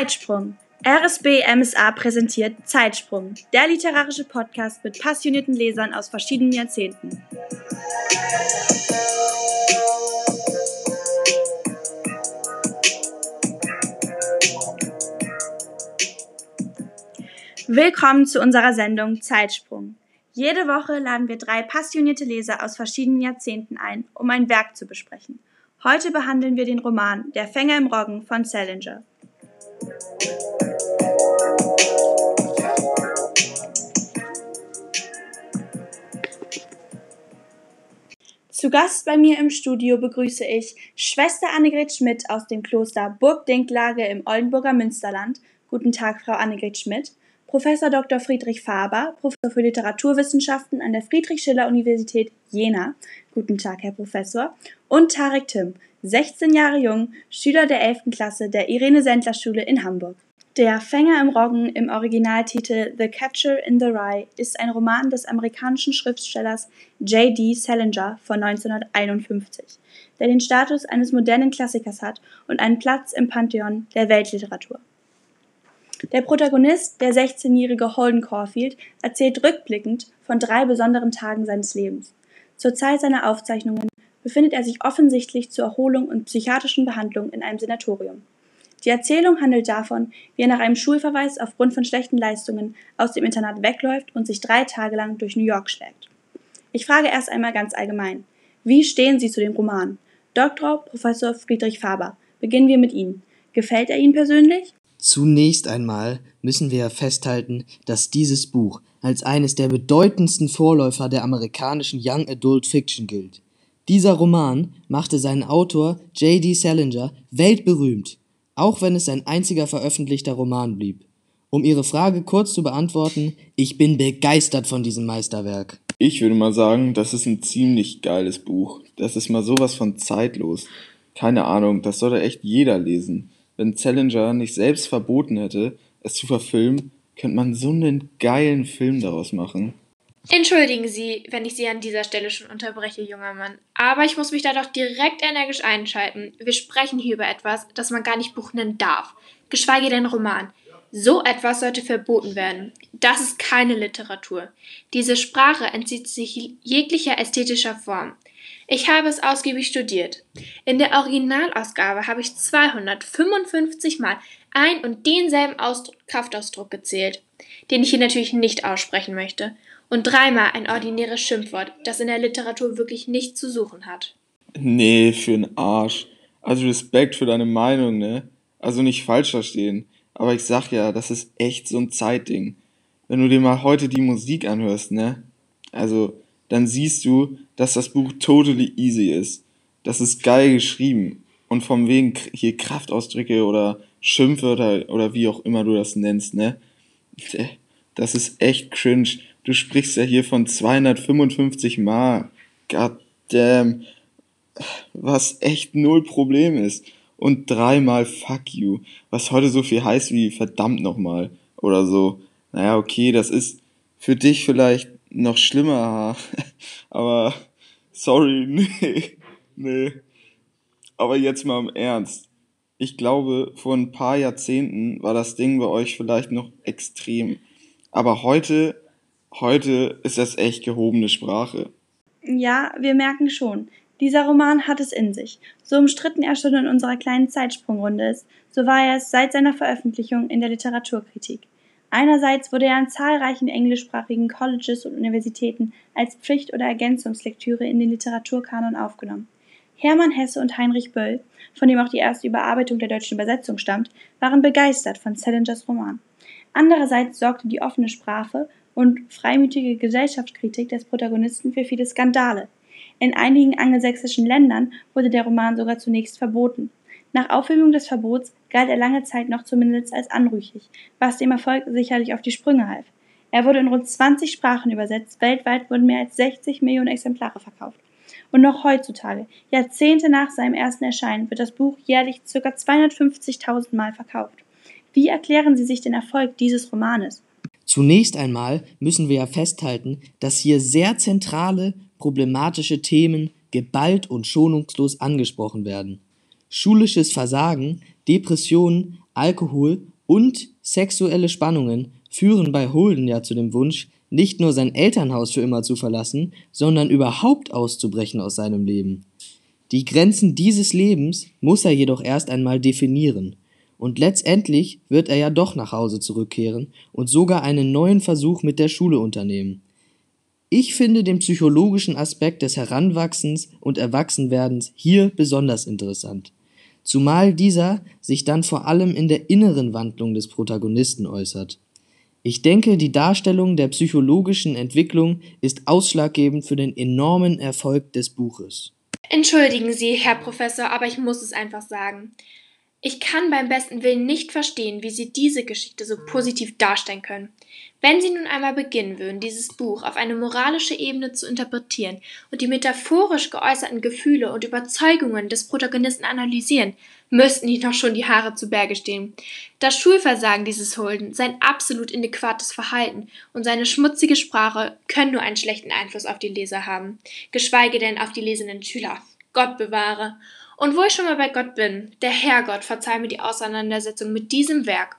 Zeitsprung. RSB MSA präsentiert Zeitsprung, der literarische Podcast mit passionierten Lesern aus verschiedenen Jahrzehnten. Willkommen zu unserer Sendung Zeitsprung. Jede Woche laden wir drei passionierte Leser aus verschiedenen Jahrzehnten ein, um ein Werk zu besprechen. Heute behandeln wir den Roman Der Fänger im Roggen von Salinger. Zu Gast bei mir im Studio begrüße ich Schwester Annegret Schmidt aus dem Kloster Burgdinklage im Oldenburger Münsterland. Guten Tag, Frau Annegret Schmidt. Professor Dr. Friedrich Faber, Professor für Literaturwissenschaften an der Friedrich-Schiller-Universität Jena. Guten Tag, Herr Professor. Und Tarek Tim, 16 Jahre jung, Schüler der 11. Klasse der Irene-Sendler-Schule in Hamburg. Der Fänger im Roggen im Originaltitel The Catcher in the Rye ist ein Roman des amerikanischen Schriftstellers J.D. Salinger von 1951, der den Status eines modernen Klassikers hat und einen Platz im Pantheon der Weltliteratur. Der Protagonist, der 16-jährige Holden Caulfield, erzählt rückblickend von drei besonderen Tagen seines Lebens. Zur Zeit seiner Aufzeichnungen befindet er sich offensichtlich zur Erholung und psychiatrischen Behandlung in einem Sanatorium. Die Erzählung handelt davon, wie er nach einem Schulverweis aufgrund von schlechten Leistungen aus dem Internat wegläuft und sich drei Tage lang durch New York schlägt. Ich frage erst einmal ganz allgemein. Wie stehen Sie zu dem Roman? Dr. Professor Friedrich Faber. Beginnen wir mit Ihnen. Gefällt er Ihnen persönlich? Zunächst einmal müssen wir festhalten, dass dieses Buch als eines der bedeutendsten Vorläufer der amerikanischen Young Adult Fiction gilt. Dieser Roman machte seinen Autor J.D. Salinger weltberühmt auch wenn es sein einziger veröffentlichter Roman blieb. Um Ihre Frage kurz zu beantworten, ich bin begeistert von diesem Meisterwerk. Ich würde mal sagen, das ist ein ziemlich geiles Buch. Das ist mal sowas von zeitlos. Keine Ahnung, das sollte echt jeder lesen. Wenn Challenger nicht selbst verboten hätte, es zu verfilmen, könnte man so einen geilen Film daraus machen. Entschuldigen Sie, wenn ich Sie an dieser Stelle schon unterbreche, junger Mann, aber ich muss mich da doch direkt energisch einschalten. Wir sprechen hier über etwas, das man gar nicht Buch nennen darf, geschweige denn Roman. So etwas sollte verboten werden. Das ist keine Literatur. Diese Sprache entzieht sich jeglicher ästhetischer Form. Ich habe es ausgiebig studiert. In der Originalausgabe habe ich 255 Mal ein und denselben Ausdruck, Kraftausdruck gezählt, den ich hier natürlich nicht aussprechen möchte und dreimal ein ordinäres Schimpfwort, das in der Literatur wirklich nichts zu suchen hat. Nee, für für'n Arsch. Also Respekt für deine Meinung, ne? Also nicht falsch verstehen. Aber ich sag ja, das ist echt so ein Zeitding. Wenn du dir mal heute die Musik anhörst, ne? Also, dann siehst du, dass das Buch totally easy ist. Das ist geil geschrieben. Und vom wegen hier Kraftausdrücke oder Schimpfwörter oder wie auch immer du das nennst, ne? Das ist echt cringe. Du sprichst ja hier von 255 Mal. God damn. Was echt null Problem ist. Und dreimal fuck you. Was heute so viel heißt wie verdammt nochmal. Oder so. Naja, okay, das ist für dich vielleicht noch schlimmer. Aber sorry, nee. Nee. Aber jetzt mal im Ernst. Ich glaube, vor ein paar Jahrzehnten war das Ding bei euch vielleicht noch extrem. Aber heute heute ist das echt gehobene Sprache. Ja, wir merken schon. Dieser Roman hat es in sich. So umstritten er schon in unserer kleinen Zeitsprungrunde ist, so war er es seit seiner Veröffentlichung in der Literaturkritik. Einerseits wurde er an zahlreichen englischsprachigen Colleges und Universitäten als Pflicht- oder Ergänzungslektüre in den Literaturkanon aufgenommen. Hermann Hesse und Heinrich Böll, von dem auch die erste Überarbeitung der deutschen Übersetzung stammt, waren begeistert von Salingers Roman. Andererseits sorgte die offene Sprache und freimütige Gesellschaftskritik des Protagonisten für viele Skandale. In einigen angelsächsischen Ländern wurde der Roman sogar zunächst verboten. Nach Aufhebung des Verbots galt er lange Zeit noch zumindest als anrüchig, was dem Erfolg sicherlich auf die Sprünge half. Er wurde in rund 20 Sprachen übersetzt, weltweit wurden mehr als 60 Millionen Exemplare verkauft. Und noch heutzutage, Jahrzehnte nach seinem ersten Erscheinen, wird das Buch jährlich ca. 250.000 Mal verkauft. Wie erklären Sie sich den Erfolg dieses Romanes? Zunächst einmal müssen wir ja festhalten, dass hier sehr zentrale, problematische Themen geballt und schonungslos angesprochen werden. Schulisches Versagen, Depressionen, Alkohol Und sexuelle Spannungen führen bei Holden ja zu dem Wunsch, nicht nur sein Elternhaus für immer zu verlassen, sondern überhaupt auszubrechen aus seinem Leben. Die Grenzen dieses Lebens muss er jedoch erst einmal definieren, und letztendlich wird er ja doch nach Hause zurückkehren und sogar einen neuen Versuch mit der Schule unternehmen. Ich finde den psychologischen Aspekt des Heranwachsens und Erwachsenwerdens hier besonders interessant, zumal dieser sich dann vor allem in der inneren Wandlung des Protagonisten äußert. Ich denke, die Darstellung der psychologischen Entwicklung ist ausschlaggebend für den enormen Erfolg des Buches. Entschuldigen Sie, Herr Professor, aber ich muss es einfach sagen. Ich kann beim besten Willen nicht verstehen, wie Sie diese Geschichte so positiv darstellen können. Wenn Sie nun einmal beginnen würden, dieses Buch auf eine moralische Ebene zu interpretieren und die metaphorisch geäußerten Gefühle und Überzeugungen des Protagonisten analysieren, müssten Ihnen doch schon die Haare zu Berge stehen. Das Schulversagen dieses Holden, sein absolut inadäquates Verhalten und seine schmutzige Sprache können nur einen schlechten Einfluss auf die Leser haben, geschweige denn auf die lesenden Schüler. Gott bewahre. Und wo ich schon mal bei Gott bin, der Herrgott verzeih mir die Auseinandersetzung mit diesem Werk.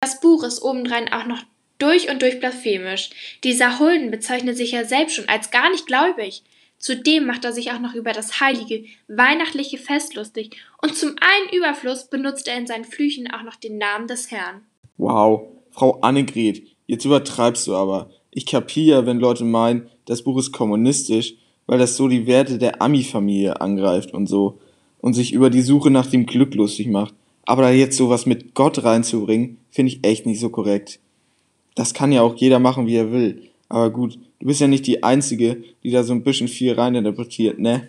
Das Buch ist obendrein auch noch durch und durch blasphemisch. Dieser Hulden bezeichnet sich ja selbst schon als gar nicht gläubig. Zudem macht er sich auch noch über das heilige, weihnachtliche Fest lustig und zum einen Überfluss benutzt er in seinen Flüchen auch noch den Namen des Herrn. Wow, Frau Annegret, jetzt übertreibst du aber. Ich kapiere, wenn Leute meinen, das Buch ist kommunistisch, weil das so die Werte der Ami-Familie angreift und so und sich über die Suche nach dem Glück lustig macht. Aber da jetzt sowas mit Gott reinzubringen, finde ich echt nicht so korrekt. Das kann ja auch jeder machen, wie er will. Aber gut, du bist ja nicht die Einzige, die da so ein bisschen viel reininterpretiert, ne?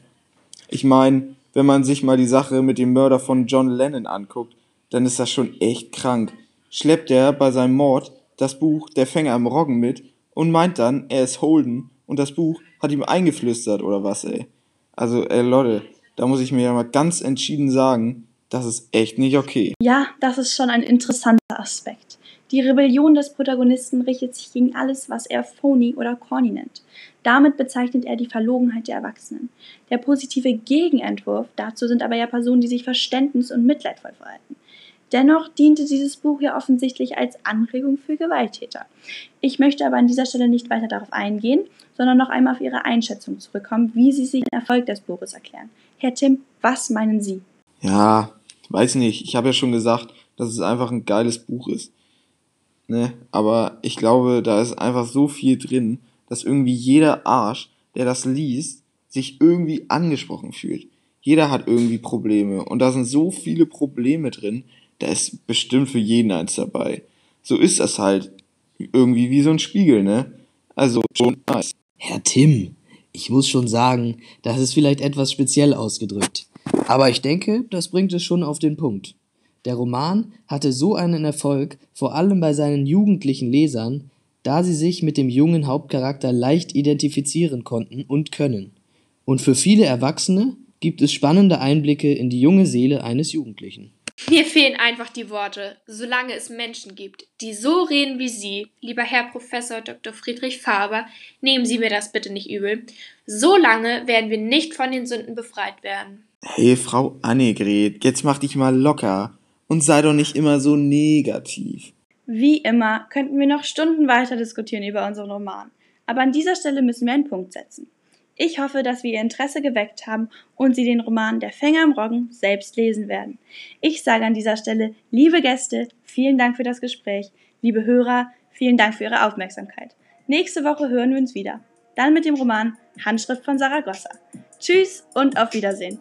Ich meine, wenn man sich mal die Sache mit dem Mörder von John Lennon anguckt, dann ist das schon echt krank. Schleppt er bei seinem Mord das Buch Der Fänger am Roggen mit und meint dann, er ist Holden und das Buch hat ihm eingeflüstert oder was, ey. Also, ey Leute, da muss ich mir ja mal ganz entschieden sagen, das ist echt nicht okay. Ja, das ist schon ein interessanter Aspekt. Die Rebellion des Protagonisten richtet sich gegen alles, was er phony oder corny nennt. Damit bezeichnet er die Verlogenheit der Erwachsenen. Der positive Gegenentwurf dazu sind aber ja Personen, die sich verständnis- und mitleidvoll verhalten. Dennoch diente dieses Buch ja offensichtlich als Anregung für Gewalttäter. Ich möchte aber an dieser Stelle nicht weiter darauf eingehen, sondern noch einmal auf Ihre Einschätzung zurückkommen, wie Sie sich den Erfolg des Buches erklären. Herr Tim, was meinen Sie? Ja, weiß nicht. Ich habe ja schon gesagt, dass es einfach ein geiles Buch ist. Ne? Aber ich glaube, da ist einfach so viel drin, dass irgendwie jeder Arsch, der das liest, sich irgendwie angesprochen fühlt. Jeder hat irgendwie Probleme und da sind so viele Probleme drin, da ist bestimmt für jeden eins dabei. So ist das halt irgendwie wie so ein Spiegel, ne? Also schon nice. Herr Tim, ich muss schon sagen, das ist vielleicht etwas speziell ausgedrückt. Aber ich denke, das bringt es schon auf den Punkt. Der Roman hatte so einen Erfolg, vor allem bei seinen jugendlichen Lesern, da sie sich mit dem jungen Hauptcharakter leicht identifizieren konnten und können. Und für viele Erwachsene gibt es spannende Einblicke in die junge Seele eines Jugendlichen. Mir fehlen einfach die Worte, solange es Menschen gibt, die so reden wie Sie, lieber Herr Professor Dr. Friedrich Faber, nehmen Sie mir das bitte nicht übel, solange werden wir nicht von den Sünden befreit werden. Hey, Frau Annegret, jetzt mach dich mal locker und sei doch nicht immer so negativ. Wie immer könnten wir noch Stunden weiter diskutieren über unseren Roman, aber an dieser Stelle müssen wir einen Punkt setzen. Ich hoffe, dass wir Ihr Interesse geweckt haben und Sie den Roman Der Fänger im Roggen selbst lesen werden. Ich sage an dieser Stelle, liebe Gäste, vielen Dank für das Gespräch. Liebe Hörer, vielen Dank für Ihre Aufmerksamkeit. Nächste Woche hören wir uns wieder. Dann mit dem Roman Handschrift von Saragossa. Tschüss und auf Wiedersehen.